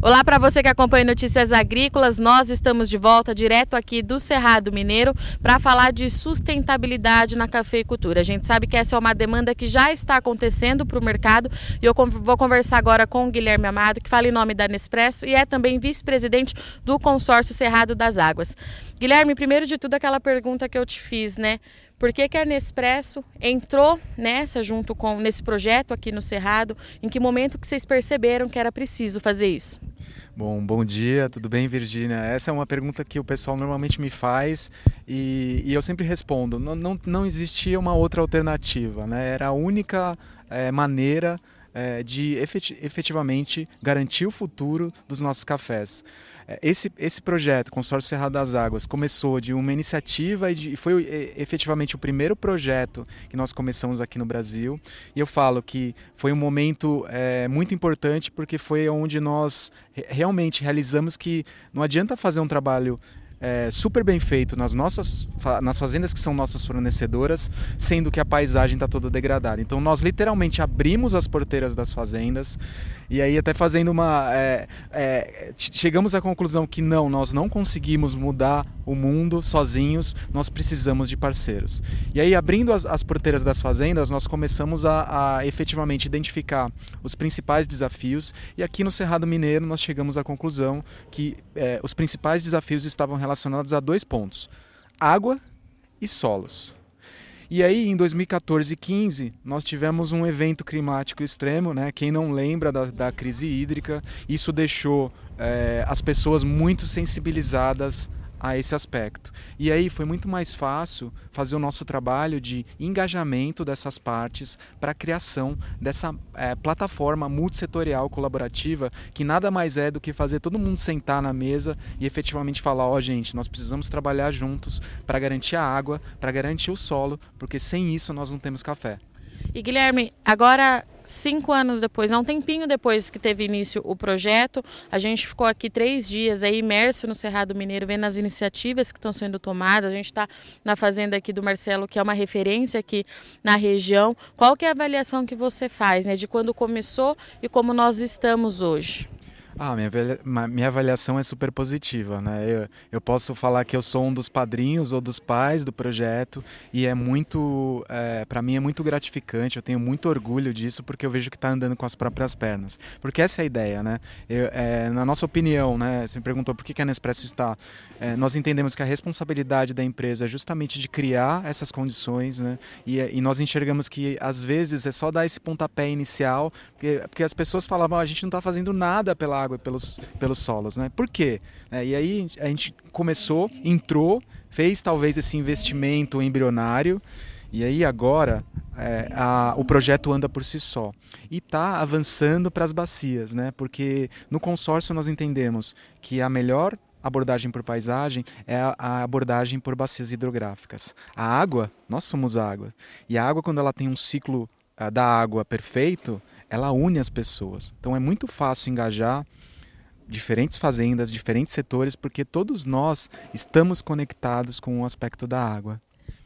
Olá para você que acompanha Notícias Agrícolas. Nós estamos de volta direto aqui do Cerrado Mineiro para falar de sustentabilidade na cafeicultura. A gente sabe que essa é uma demanda que já está acontecendo para o mercado e eu vou conversar agora com o Guilherme Amado, que fala em nome da Nespresso e é também vice-presidente do consórcio Cerrado das Águas. Guilherme, primeiro de tudo aquela pergunta que eu te fiz, né? Por que, que a Nespresso entrou nessa junto com nesse projeto aqui no Cerrado? Em que momento que vocês perceberam que era preciso fazer isso? Bom, bom dia, tudo bem, Virgínia? Essa é uma pergunta que o pessoal normalmente me faz e, e eu sempre respondo: não, não, não, existia uma outra alternativa, né? Era a única é, maneira é, de efetivamente garantir o futuro dos nossos cafés. É, esse, esse projeto, Consórcio Serra das Águas, começou de uma iniciativa e, de, foi efetivamente o primeiro projeto que nós começamos aqui no Brasil. E eu falo que foi um momento é, muito importante porque foi onde nós realmente realizamos que não adianta fazer um trabalho é, super bem feito nas nossas nas fazendas que são nossas fornecedoras, sendo que a paisagem está toda degradada. Então nós literalmente abrimos as porteiras das fazendas e aí até fazendo uma é, é, chegamos à conclusão que não, nós não conseguimos mudar o mundo sozinhos, nós precisamos de parceiros. E aí abrindo as, as porteiras das fazendas, nós começamos a, a efetivamente identificar os principais desafios e aqui no Cerrado Mineiro nós chegamos à conclusão que é, os principais desafios estavam relacionados a dois pontos: água e solos. E aí, em 2014 e 15, nós tivemos um evento climático extremo, né? Quem não lembra da, da crise hídrica, isso deixou é, as pessoas muito sensibilizadas a esse aspecto. E aí foi muito mais fácil fazer o nosso trabalho de engajamento dessas partes para a criação dessa é, plataforma multissetorial colaborativa, que nada mais é do que fazer todo mundo sentar na mesa e efetivamente falar: ó, oh, gente, nós precisamos trabalhar juntos para garantir a água, para garantir o solo, porque sem isso nós não temos café. E Guilherme, agora cinco anos depois, um tempinho depois que teve início o projeto, a gente ficou aqui três dias aí imerso no Cerrado Mineiro, vendo as iniciativas que estão sendo tomadas. A gente está na fazenda aqui do Marcelo, que é uma referência aqui na região. Qual que é a avaliação que você faz, né, de quando começou e como nós estamos hoje? Ah, minha, minha avaliação é super positiva, né? Eu, eu posso falar que eu sou um dos padrinhos ou dos pais do projeto e é muito, é, para mim é muito gratificante. Eu tenho muito orgulho disso porque eu vejo que está andando com as próprias pernas. Porque essa é a ideia, né? Eu, é, na nossa opinião, né? Você me perguntou por que a Nespresso está. É, nós entendemos que a responsabilidade da empresa é justamente de criar essas condições, né? E, e nós enxergamos que às vezes é só dar esse pontapé inicial, porque, porque as pessoas falavam, ah, a gente não está fazendo nada pela água e pelos, pelos solos, né? Por quê? É, e aí a gente começou, entrou, fez talvez esse investimento embrionário e aí agora é, a, o projeto anda por si só e está avançando para as bacias, né? Porque no consórcio nós entendemos que a melhor abordagem por paisagem é a, a abordagem por bacias hidrográficas. A água, nós somos água, e a água quando ela tem um ciclo uh, da água perfeito, ela une as pessoas. Então é muito fácil engajar diferentes fazendas, diferentes setores, porque todos nós estamos conectados com o aspecto da água.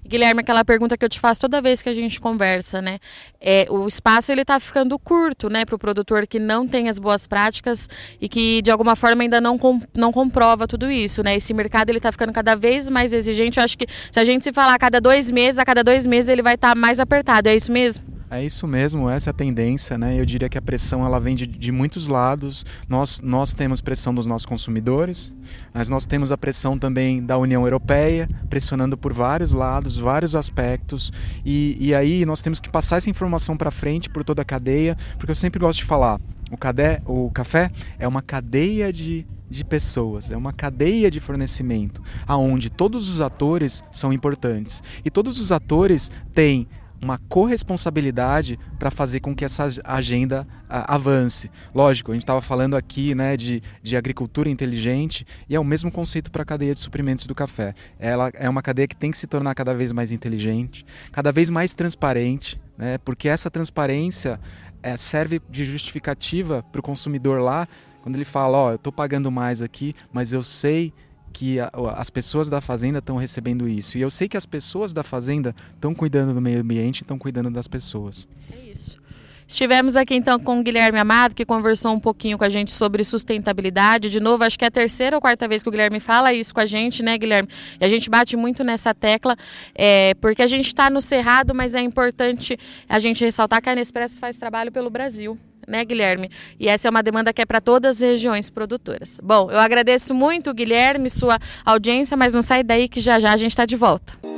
Guilherme, aquela pergunta que eu te faço toda vez que a gente conversa, né? É, o espaço ele está ficando curto, né, para o produtor que não tem as boas práticas e que de alguma forma ainda não, com, não comprova tudo isso, né? Esse mercado ele está ficando cada vez mais exigente. Eu acho que se a gente se falar a cada dois meses, a cada dois meses ele vai estar tá mais apertado. É isso mesmo? É isso mesmo, essa é a tendência, né? Eu diria que a pressão ela vem de, de muitos lados. Nós, nós temos pressão dos nossos consumidores, mas nós temos a pressão também da União Europeia, pressionando por vários lados, vários aspectos. E, e aí nós temos que passar essa informação para frente por toda a cadeia, porque eu sempre gosto de falar, o, cadê, o café é uma cadeia de de pessoas, é uma cadeia de fornecimento, aonde todos os atores são importantes e todos os atores têm uma corresponsabilidade para fazer com que essa agenda a, avance. Lógico, a gente estava falando aqui né, de, de agricultura inteligente e é o mesmo conceito para a cadeia de suprimentos do café. Ela é uma cadeia que tem que se tornar cada vez mais inteligente, cada vez mais transparente, né, porque essa transparência é, serve de justificativa para o consumidor lá, quando ele fala: Ó, oh, eu estou pagando mais aqui, mas eu sei que a, as pessoas da fazenda estão recebendo isso. E eu sei que as pessoas da fazenda estão cuidando do meio ambiente, estão cuidando das pessoas. É isso. Estivemos aqui então com o Guilherme Amado, que conversou um pouquinho com a gente sobre sustentabilidade. De novo, acho que é a terceira ou quarta vez que o Guilherme fala isso com a gente, né, Guilherme? E a gente bate muito nessa tecla, é, porque a gente está no Cerrado, mas é importante a gente ressaltar que a Nespresso faz trabalho pelo Brasil né, Guilherme? E essa é uma demanda que é para todas as regiões produtoras. Bom, eu agradeço muito, Guilherme, sua audiência, mas não sai daí que já já a gente está de volta.